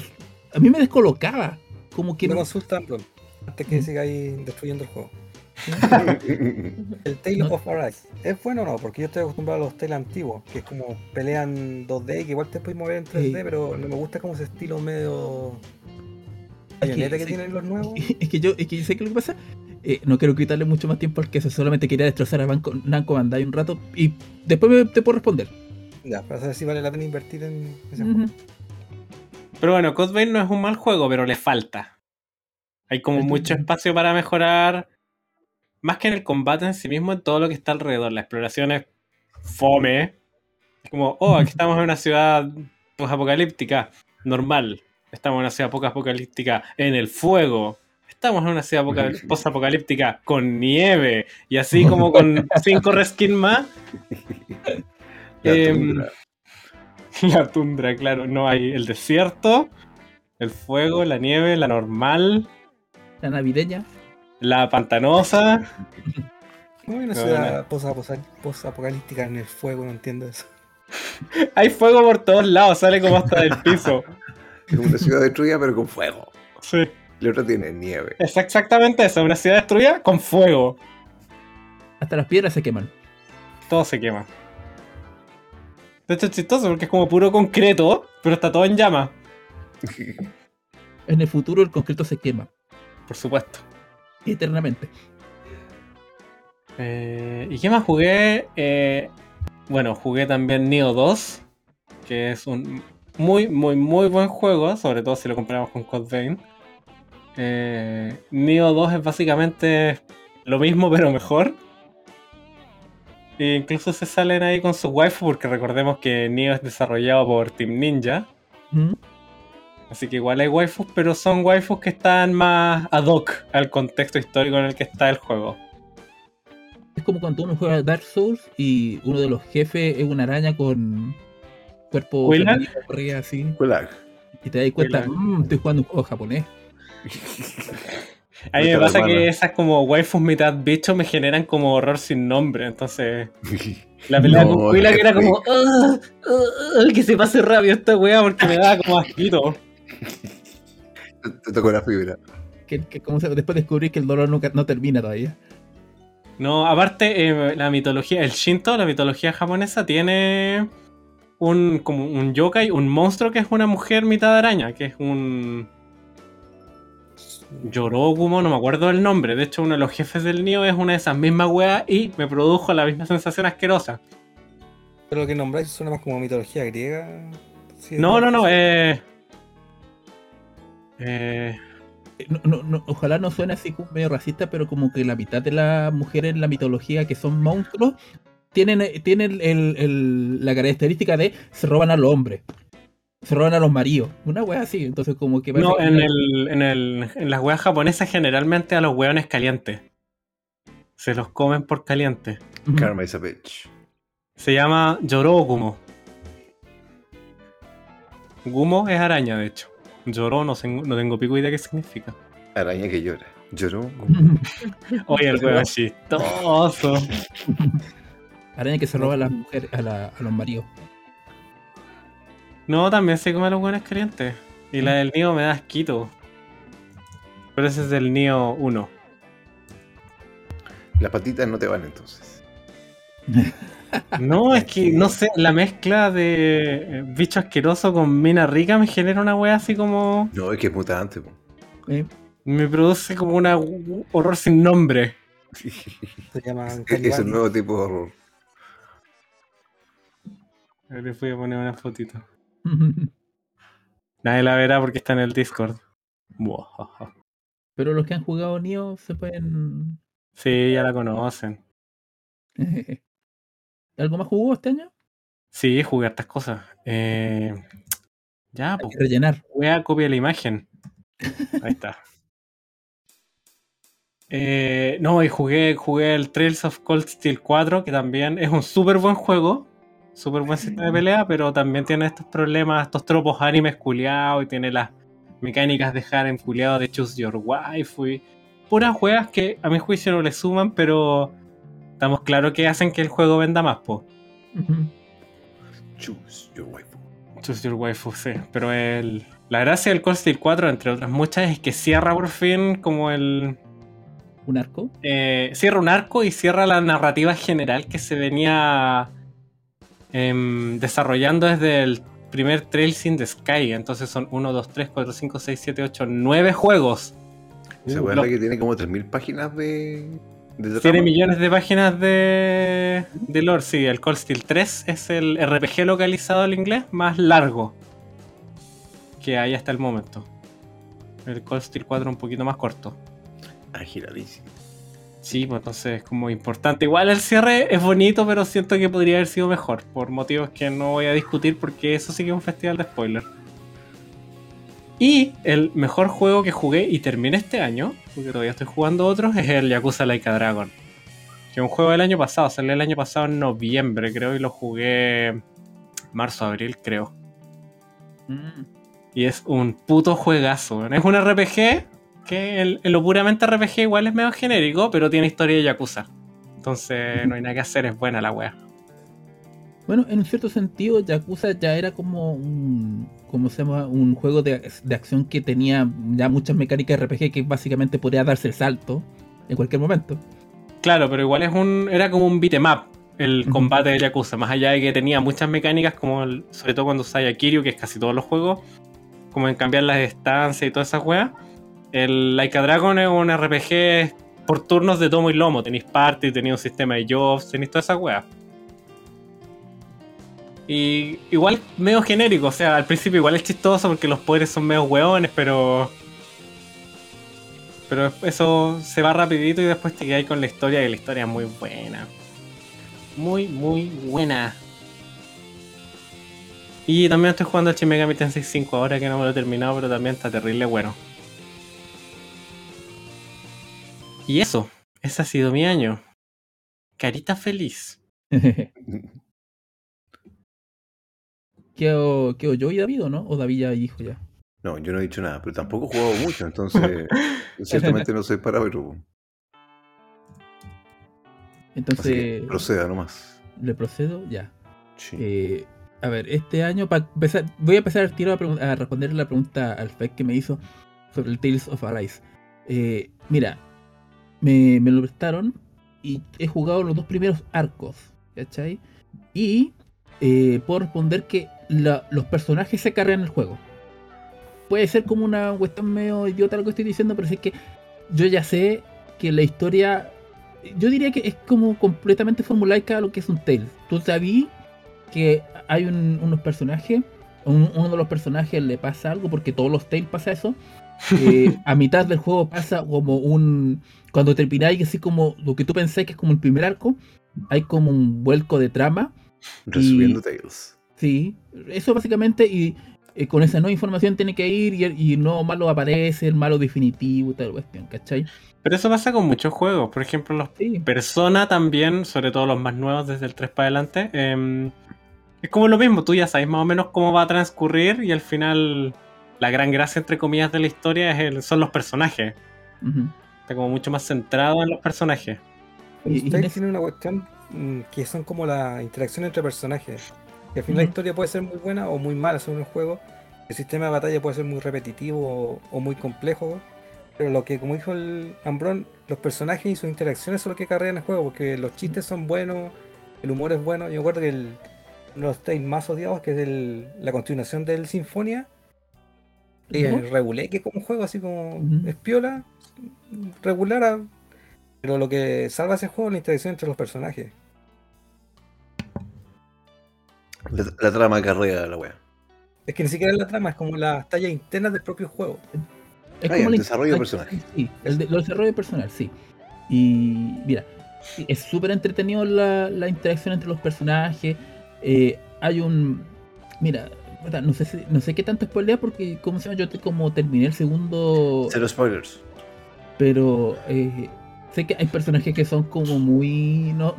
A mí me descolocaba. Como que Quiero no. consultarlo antes que sigáis destruyendo el juego. El Tale No. of Arise, ¿es bueno o no? Porque yo estoy acostumbrado a los Tales antiguos, que es como pelean 2D, que igual te puedes mover en 3D, Sí. pero no me gusta como ese estilo medio. Es que- bayoneta que, sí. tienen los nuevos. Es que yo, es que sé que lo que pasa. eh, no quiero quitarle mucho más tiempo al queso, solamente quería destrozar a Banco, Namco Bandai un rato y después me- te puedo responder. Ya, para saber si vale la pena invertir en ese juego. Pero bueno, Code Vein no es un mal juego, pero le falta. Hay como Esto- mucho espacio para mejorar. Más que en el combate en sí mismo, en todo lo que está alrededor. La exploración es fome. Es como, oh, aquí estamos en una ciudad apocalíptica normal. Estamos en una ciudad apocalíptica en el fuego. Estamos en una ciudad apocalíptica con nieve. Y así como con cinco reskin más. La Em. La tundra, claro. No hay el desierto, el fuego, la nieve, la normal, La navideña. La pantanosa. No hay una No, ciudad posapocalíptica en el fuego, no entiendo eso. Hay fuego por todos lados, sale como hasta del piso. Es una ciudad destruida, pero con fuego. Sí. La otra tiene nieve. Es exactamente eso, una ciudad destruida con fuego. Hasta las piedras se queman. Todo se quema. De hecho es chistoso porque es como puro concreto, pero está todo en llama, En el futuro el concreto se quema. por supuesto. Eternamente. Eh, ¿Y qué más jugué? Eh, bueno, jugué también Neo 2, que es un muy, muy, muy buen juego, sobre todo si lo comparamos con Code Vein. Eh, Neo 2 es básicamente lo mismo, pero mejor. E incluso se salen ahí con sus waifu, porque recordemos que Neo es desarrollado por Team Ninja. ¿Mm? Así que igual hay waifus, pero son waifus que están más ad hoc al contexto histórico en el que está el juego. Es como cuando uno juega Dark Souls y uno de los jefes es una araña con cuerpo corría así. Y te das cuenta, Huela. "Mm, estoy jugando un juego japonés. A mí me pasa que esas como waifus mitad bicho me generan como horror sin nombre. Entonces, la pelea No, con que era como, "Ah, ah, ah, que se pase rápido esta weá porque me da como asquito. Te, tocó la fibra. Que, que como se- después descubrí que el dolor nunca, no termina todavía. No, aparte, eh, la mitología, el Shinto, la mitología japonesa, tiene un como un yokai, un monstruo que es una mujer mitad araña, que es un Yorogumo, no me acuerdo el nombre. De hecho, uno de los jefes del Nioh es una de esas mismas weas y me produjo la misma sensación asquerosa. Pero lo que nombráis suena más como mitología griega. Sí, No, es- no, no, eh. Eh. No, no, no, ojalá no suene así como medio racista, pero como que la mitad de las mujeres en la mitología que son monstruos tienen, eh, tienen el- el- la característica de se roban a los hombres. Se roban a los maridos. Una wea así. Entonces como que No, en, que- el, en, el, en las weas japonesas generalmente a los hueones calientes. Se los comen por caliente. Karma is a bitch. Se llama Yoró Gumo. Gumo es araña, de hecho. Yoró no, no tengo pico idea qué significa. Araña que llora. Lloró. Oye, el huevo es chistoso. Araña que se roba a las mujeres, a, la- a los maridos. No, también se come a los hueones calientes. Y la del Nio me da asquito. Pero ese es del Nio 1. Las patitas no te van entonces. No, es que, no sé, la mezcla de eh, bicho asqueroso con mina rica me genera una wea así como... No, es que es mutante. po. Eh, Me produce como una horror sin nombre. Se Es un nuevo tipo de horror. A ver, Les voy a poner una fotito. Nadie la verá porque está en el Discord. Pero los que han jugado Nioh se pueden. Sí, ya la conocen. ¿Algo más jugó este año? Sí, jugué hartas cosas. Eh, ya, pues, rellenar. Wea, copia la imagen. Ahí está. Eh, no, y jugué, jugué el Trails of Cold Steel 4, que también es un súper buen juego. Súper buen sistema de pelea, pero también tiene estos problemas, estos tropos animes culiados y tiene las mecánicas de harem culiado de Choose Your Wife y puras juegas que a mi juicio no le suman, pero estamos claros que hacen que el juego venda más, po. Ujú. Choose your waifu. Choose Your Waifu, sí. Pero el, la gracia del Cold Steel 4, entre otras muchas, es que cierra por fin como el. Un arco. eh, cierra un arco y cierra la narrativa general que se venía em, desarrollando desde el primer Trails in the Sky. Entonces son 1, 2, 3, 4, 5, 6, 7, 8, 9 juegos. Esa Uh, lo- la que tiene como 3.000 páginas de. Tiene millones de páginas de, de lore. Sí, el Cold Steel 3 es el RPG localizado al inglés más largo que hay hasta el momento. El Cold Steel 4 un poquito más corto. Agiladísimo. Sí, pues entonces es como importante. Igual el cierre es bonito, pero siento que podría haber sido mejor. Por motivos que no voy a discutir porque eso sí que es un festival de spoiler. Y el mejor juego que jugué y terminé este año, porque todavía estoy jugando otros, es el Yakuza Laika Dragon. Que es un juego del año pasado, salió el año pasado en noviembre, creo, y lo jugué marzo, abril, creo. Mm. Y es un puto juegazo. Es un RPG que en, en lo puramente RPG igual es medio genérico, pero tiene historia de Yakuza. Entonces no hay nada que hacer, es buena la wea. Bueno, en un cierto sentido, Yakuza ya era como un, como se llama, un juego de, de acción que tenía ya muchas mecánicas de RPG que básicamente podría darse el salto en cualquier momento. Claro, pero igual es un. era como un beat'em up el combate de Yakuza. Más allá de que tenía muchas mecánicas, como el- sobre todo cuando usáis a Kiryu, que es casi todos los juegos, como en cambiar las estancias y todas esas weas. El Laika Dragon es un RPG por turnos de tomo y lomo. Tenéis party, tenéis un sistema de jobs, tenéis todas esas weas. Y igual medio genérico, o sea, al principio igual es chistoso porque los poderes son medio hueones, pero. Pero eso se va rapidito y después te quedas con la historia y la historia es muy buena. Muy, muy buena. Y también estoy jugando al Shin Megami Tensei 5 ahora que no me lo he terminado, pero también está terrible bueno. Y eso, ese ha sido mi año. Carita feliz. ¿Qué quedo yo y David o no? ¿O David ya dijo ya? No, yo no he dicho nada, pero tampoco he jugado mucho, entonces ciertamente no soy. Así que Entonces, proceda nomás. ¿le procedo? Ya. Sí. Eh, a ver, este año, para empezar, voy a empezar al tiro a, a responder la pregunta al FEC que me hizo sobre el Tales of Arise. Eh, mira, me, me lo prestaron y he jugado los dos primeros arcos, ¿cachai? Y eh, puedo responder que la- los personajes se cargan el juego. Puede ser como una cuestión medio idiota lo que estoy diciendo, pero es que yo ya sé que la historia. Yo diría que es como completamente formulaica lo que es un Tales. Tú sabías que hay un- unos personajes un- uno de los personajes le pasa algo, porque todos los Tales pasa eso. eh, a mitad del juego pasa como un. Cuando termináis, así como lo que tú pensás que es como el primer arco, hay como un vuelco de trama. Resumiendo Tales. Sí, eso básicamente, y eh, con esa nueva información tiene que ir y, nuevo malo aparece, el malo definitivo y tal cuestión, ¿cachai? Pero eso pasa con muchos juegos. Por ejemplo, los Sí. Persona también, sobre todo los más nuevos desde el 3 para adelante. em, es como lo mismo, tú ya sabes más o menos cómo va a transcurrir y al final la gran gracia, entre comillas, de la historia es el- son los personajes. Está como mucho más centrado en los personajes. Y- y tienen una cuestión mm, que son como la interacción entre personajes. Que al final la historia puede ser muy buena o muy mala según el juego. El sistema de batalla puede ser muy repetitivo o, o muy complejo. Pero lo que, como dijo el Ambrón, los personajes y sus interacciones son lo que carrean el juego. Porque los chistes son buenos, el humor es bueno. Yo me acuerdo que el, uno de los tales más odiados, que es el- la continuación del Sinfonia, ¿No? eh, regulé que es como un juego así como Ujú. es piola, regular, a- pero lo que salva ese juego es la interacción entre los personajes. La, la trama carrea la wea. Es que ni siquiera es la trama, es como las tallas internas del propio juego. Es Ah, ya, el la- desarrollo de personaje. Sí, el, de- el desarrollo personal, sí. Y mira, es súper entretenido la, la interacción entre los personajes. eh, hay un. Mira, no sé, si- no sé qué tanto spoilear porque, como se llama? Yo te- como terminé el segundo. Cero spoilers. Pero eh, sé que hay personajes que son como muy. No.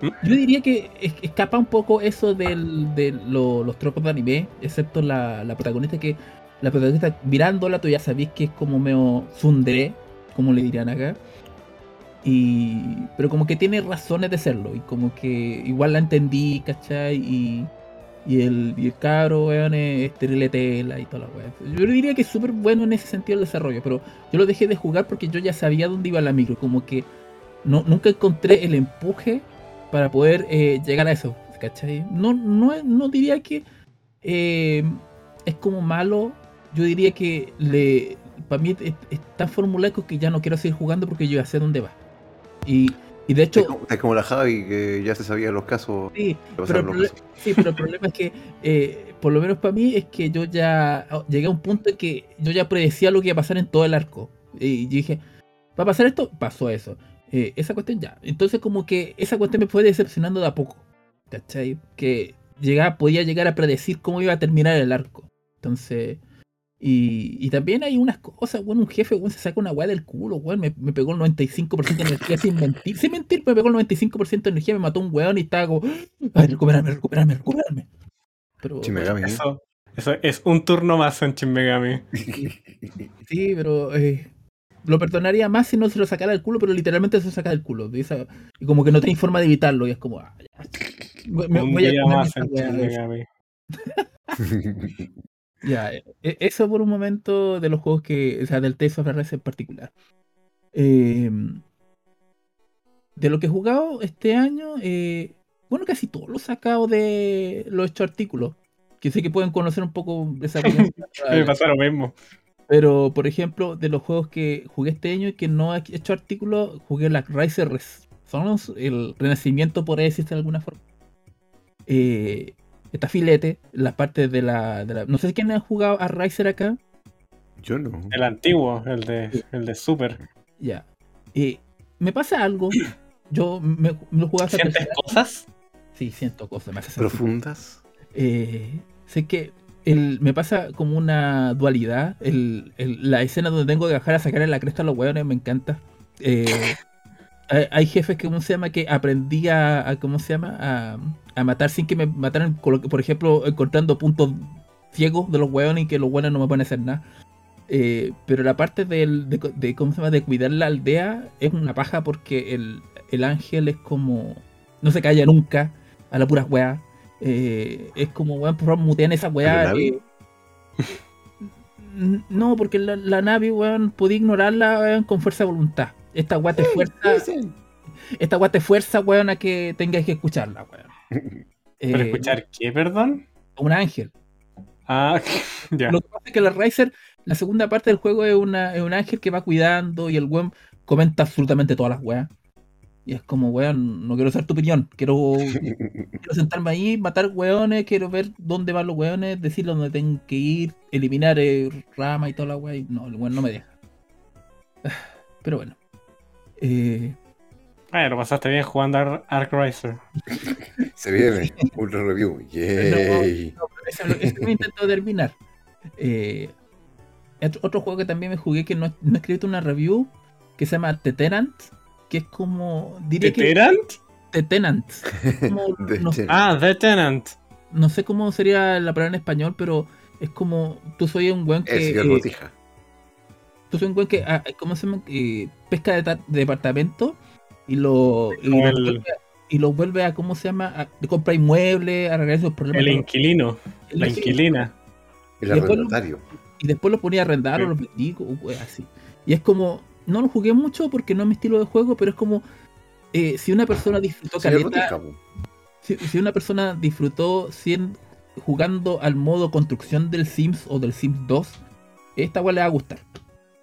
Yo diría que es- escapa un poco eso del- de lo- los tropos de anime, excepto la, la protagonista que. La protagonista mirándola, tú ya sabés que es como medio tsundere, como le dirían acá. Y. Pero como que tiene razones de serlo. Y como que igual la entendí, ¿cachai? Y. Y el, y el cabro, weón, es tela y toda la weá. Yo diría que es súper bueno en ese sentido el desarrollo, pero yo lo dejé de jugar porque yo ya sabía dónde iba la micro. Como que no, nunca encontré el empuje para poder eh, llegar a eso, ¿cachai? No, no, es- no diría que eh, es como malo, yo diría que le para mí es, es tan formulaico que ya no quiero seguir jugando porque yo ya sé dónde va. Y, y de Es hecho, como, es como la Javi que ya se sabía los casos. sí, pero el, los prole- casos. sí, pero el problema es que, eh, por lo menos para mí, es que yo ya oh, llegué a un punto en que yo ya predecía lo que iba a pasar en todo el arco. Y dije, ¿va a pasar esto? Pasó eso. Eh, esa cuestión ya. Entonces, como que esa cuestión me fue decepcionando de a poco. ¿Cachai? Que llegaba, podía llegar a predecir cómo iba a terminar el arco. Entonces. Y, y también hay unas cosas, bueno, un jefe, bueno, se saca una weá del culo, weón, me, me pegó el 95% de energía sin mentir, sin mentir, me pegó el 95% de energía, me mató un weón y estaba como, ay, recuperarme, recuperarme, recuperarme. Pero, Shin Megami, ¿eh? Eso, eso es un turno más en Shin Megami. sí, pero eh, lo perdonaría más si no se lo sacara del culo, pero literalmente se lo saca del culo. y como que no tenéis forma de evitarlo, y es como, ah, ya. Me- un voy a día comerme más. Ya, e- eso por un momento de los juegos que, o sea, del Tales of Arise en particular. Eh, de lo que he jugado este año, eh, bueno, casi todo lo he sacado de los hechos artículos. Que sé que pueden conocer un poco esa Me pasa lo mismo. Pero, por ejemplo, de los juegos que jugué este año y que no he hecho artículos, jugué la Rise Renaissance, el renacimiento, por ahí decirse de alguna forma. Eh, está filete, la parte de la, de la- No sé quién ha jugado a Riser acá. Yo no. El antiguo, el de, el de Super. Ya. Eh, me pasa algo. Yo me, me lo jugaba hasta ¿Sientes cosas? Sí, siento cosas. Me hace. Profundas. Eh, sé que el, me pasa como una dualidad. El, el- la escena donde tengo que bajar a sacar en la cresta a los hueones me encanta. Eh, hay, hay jefes que, ¿cómo se llama? Que aprendí a, a- ¿cómo se llama? A, a matar sin que me mataran, por ejemplo, encontrando puntos ciegos de los hueones y que los hueones no me pueden hacer nada. Eh, pero la parte del, de, de- ¿cómo se llama? de cuidar la aldea es una paja porque el, el ángel es como. No se calla nunca a la pura weá. Eh, es como, weón, por favor, mutean esa weá. Eh. No, porque la, la Navi, weón, podía ignorarla weón, con fuerza de voluntad. Esta weá te fuerza. Esta weá te fuerza, weón, a que tengas que escucharla, weón. ¿Para Eh, escuchar qué, perdón? Un ángel. Ah, ya. Lo que pasa es que la Riser, la segunda parte del juego es, una, es un ángel que va cuidando y el weón comenta absolutamente todas las weas. Y es como, weón, no quiero ser tu opinión. Quiero, quiero sentarme ahí, matar weones, quiero ver dónde van los weones, decir dónde tengo que ir, eliminar eh, rama y toda la weá. y No, el weón no me deja. Ah, Pero bueno. Eh, Bueno, lo pasaste bien jugando Ar- Ark Riser. Se viene. Ultra review. Yay. No, eso lo intento terminar. Eh, otro, juego que también me jugué que no, no he escrito una review que se llama The Tenant, que es como. Diría que. The Tenant. Como- The no, Tenant. Ah, The Tenant. no sé cómo sería la palabra en español, pero es como. Tú soy un weón que. Es que eh, tú soy un weón que. ah, ¿Cómo se llama? Eh, pesca de, ta- de departamento y lo. Y lo, el- vuelve, a- y lo vuelve a. ¿Cómo se llama? A, compra inmuebles, a arreglar esos problemas. El inquilino. La Sí, inquilina. El y después lo- arrendatario. y después lo ponía a arrendar Sí. o lo vendí, o wea así. Y es como, no lo jugué mucho porque no es mi estilo de juego, pero es como, eh, si una persona disfrutó Sí, caleta, si, si una persona disfrutó 100 jugando al modo construcción del Sims o del Sims 2, esta weá le va a gustar.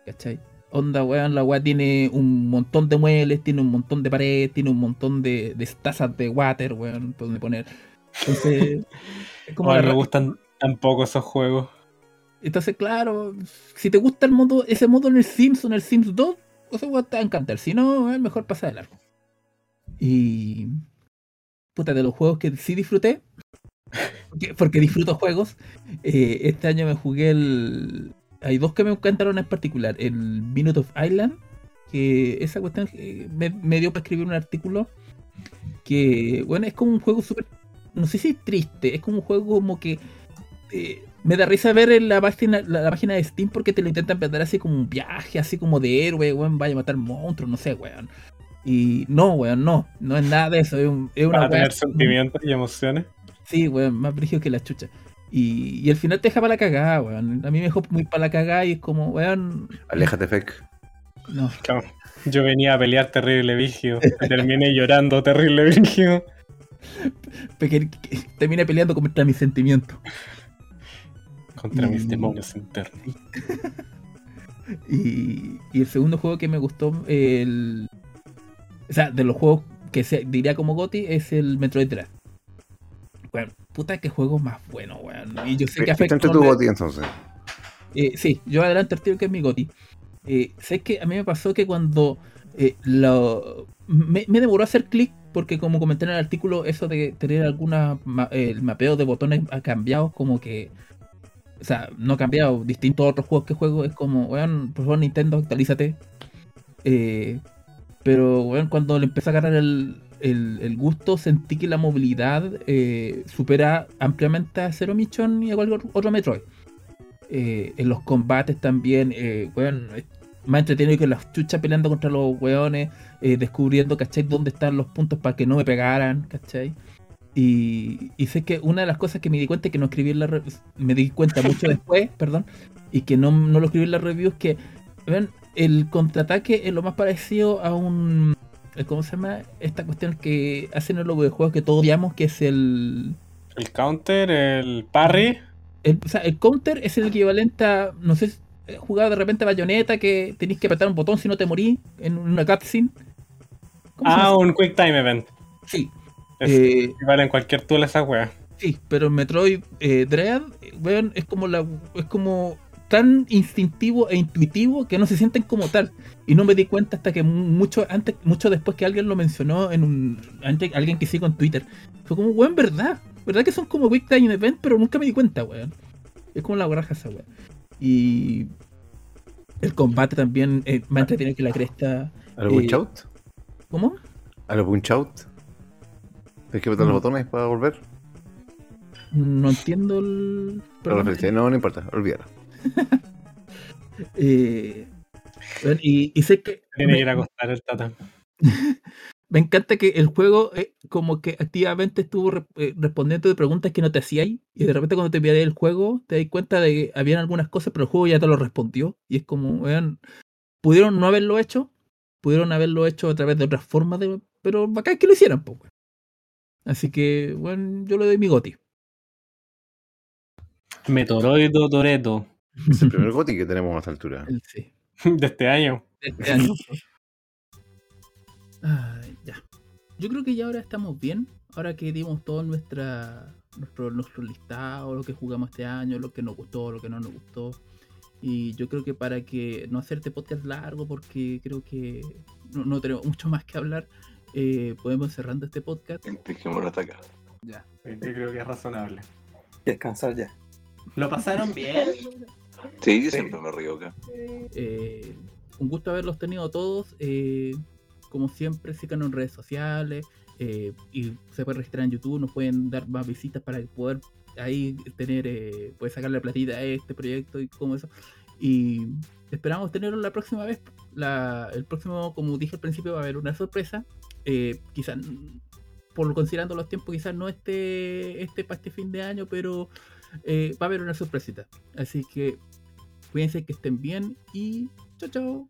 ¿Cachai? Onda, weón, la weá tiene un montón de muebles, tiene un montón de paredes, tiene un montón de, de tazas de water, weón, donde poner. Entonces, es como la me gustan tampoco esos juegos. Entonces, claro, si te gusta el modo, ese modo en el Sims o en el Sims 2, ese weón te va a encantar. Si no, es mejor pasar de largo. Y. Puta, de los juegos que sí disfruté, porque, disfruto juegos, eh, este año me jugué el. Hay dos que me encantaron en particular: el Minute of Island, que esa cuestión eh, me, dio para escribir un artículo que, bueno, es como un juego súper. No sé si triste, es como un juego como que. eh, me da risa ver en la página, la, la página de Steam porque te lo intentan vender así como un viaje, así como de héroe, weón, vaya a matar monstruos, no sé, weón. Y no, weón, no, no es nada de eso, es, un- es una Para weá- tener sentimientos y emociones. Sí, weón, más brígido que la chucha. Y, y al final te deja para la cagada, weón. A mí me dejó muy para la cagada y es como, weón, Aléjate, Fek. no. Yo venía a pelear terrible vigio. Terminé llorando terrible vigio. Terminé peleando contra mis sentimientos. Contra mis demonios internos. Y, y el segundo juego que me gustó, el, o sea, de los juegos que se diría como GOTY, es el Metroid Dread. Bueno, puta que juego más bueno, weón. Y yo sé que Está afecta. tu goti entonces. Eh, sí, yo adelante el tiro que es mi GOTY. Eh, sé que a mí me pasó que cuando eh, lo, me, me demoró hacer clic, porque como comenté en el artículo, eso de tener alguna ma- eh, el mapeo de botones ha cambiado, como que. O sea, no ha cambiado, distinto a otros juegos que juego, es como, weón, por favor Nintendo, actualízate. Eh, pero, weón, cuando le empecé a agarrar el, el- el gusto, sentí que la movilidad eh, supera ampliamente a Zero Mission y a cualquier otro Metroid. Eh, en los combates también, weón, más entretenido que las chuchas peleando contra los weones, descubriendo, ¿cachai? Dónde están los puntos para que no me pegaran, ¿cachai? Y, y sé que una de las cosas que me di cuenta que no escribí en la re- me di cuenta mucho después, perdón, y que no, no lo escribí en la review es que vean, el contraataque es lo más parecido a un ¿cómo se llama? Esta cuestión que hacen en los videojuegos que todos odiamos, que es el, El counter, el parry. el, o sea, el counter es el equivalente a, no sé, eh, jugado de repente a bayoneta que tenéis que apretar un botón si no te morís en una cutscene. ¿Cómo se Ah, un quick time event. Sí, eh, igual en cualquier tool esa wea. Sí, pero en Metroid eh, Dread, eh, weón, es como la es como tan instintivo e intuitivo que no se sienten como tal. Y no me di cuenta hasta que mu- mucho antes, mucho después que alguien lo mencionó en un antes, alguien que sigo en Twitter. Fue como, weón, verdad, verdad que son como Quick Time Event, pero nunca me di cuenta, weón. Es como la borraja esa weón. Y el combate también eh, me ha entretenido que la cresta. ¿A lo Eh, punch out? ¿Cómo? ¿A lo punch out? ¿Tienes que apretar Mm. los botones para volver? No entiendo el. Referencia. No, no importa, olvídala. Eh, y, y sé que. Tiene me- que ir a acostar el tata. Me encanta que el juego eh, como que activamente estuvo re- eh, respondiendo de preguntas que no te hacía ahí y de repente cuando te miré el juego te das cuenta de que habían algunas cosas pero el juego ya te lo respondió y es como, vean, pudieron no haberlo hecho, pudieron haberlo hecho a través de otras formas, de, pero bacán que lo hicieran, pues. Así que, bueno, yo le doy mi goti. Metoroido Toreto. Es el primer goti que tenemos a esta altura. El sí. De este año. de este año. Ay, ya. yo creo que ya ahora estamos bien. Ahora que dimos todo nuestra, nuestro, nuestro listado, lo que jugamos este año, lo que nos gustó, lo que no nos gustó. Y yo creo que para que no hacerte podcast largo, porque creo que no, no tenemos mucho más que hablar, eh, podemos cerrando este podcast. Dejémoslo hasta acá. Ya. Yo creo que es razonable. Descansar ya. ¿Lo pasaron bien? Sí, yo siempre me río acá. Eh, un gusto haberlos tenido todos. eh, como siempre, síganos en redes sociales. eh, y se puede registrar en YouTube. Nos pueden dar más visitas para poder ahí tener, eh, pues sacarle platita a este proyecto y como eso. Y esperamos tenerlo la próxima vez. La, el próximo, como dije al principio, va a haber una sorpresa. Eh, quizás, por considerando los tiempos, quizás no este, este para este fin de año, pero eh, va a haber una sorpresita. Así que cuídense que estén bien y chao chao.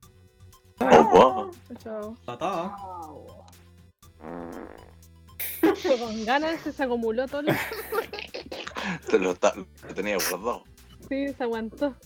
Chao. Tata. Con ganas se acumuló todo. lo- lo tenía guardado. Sí, se aguantó.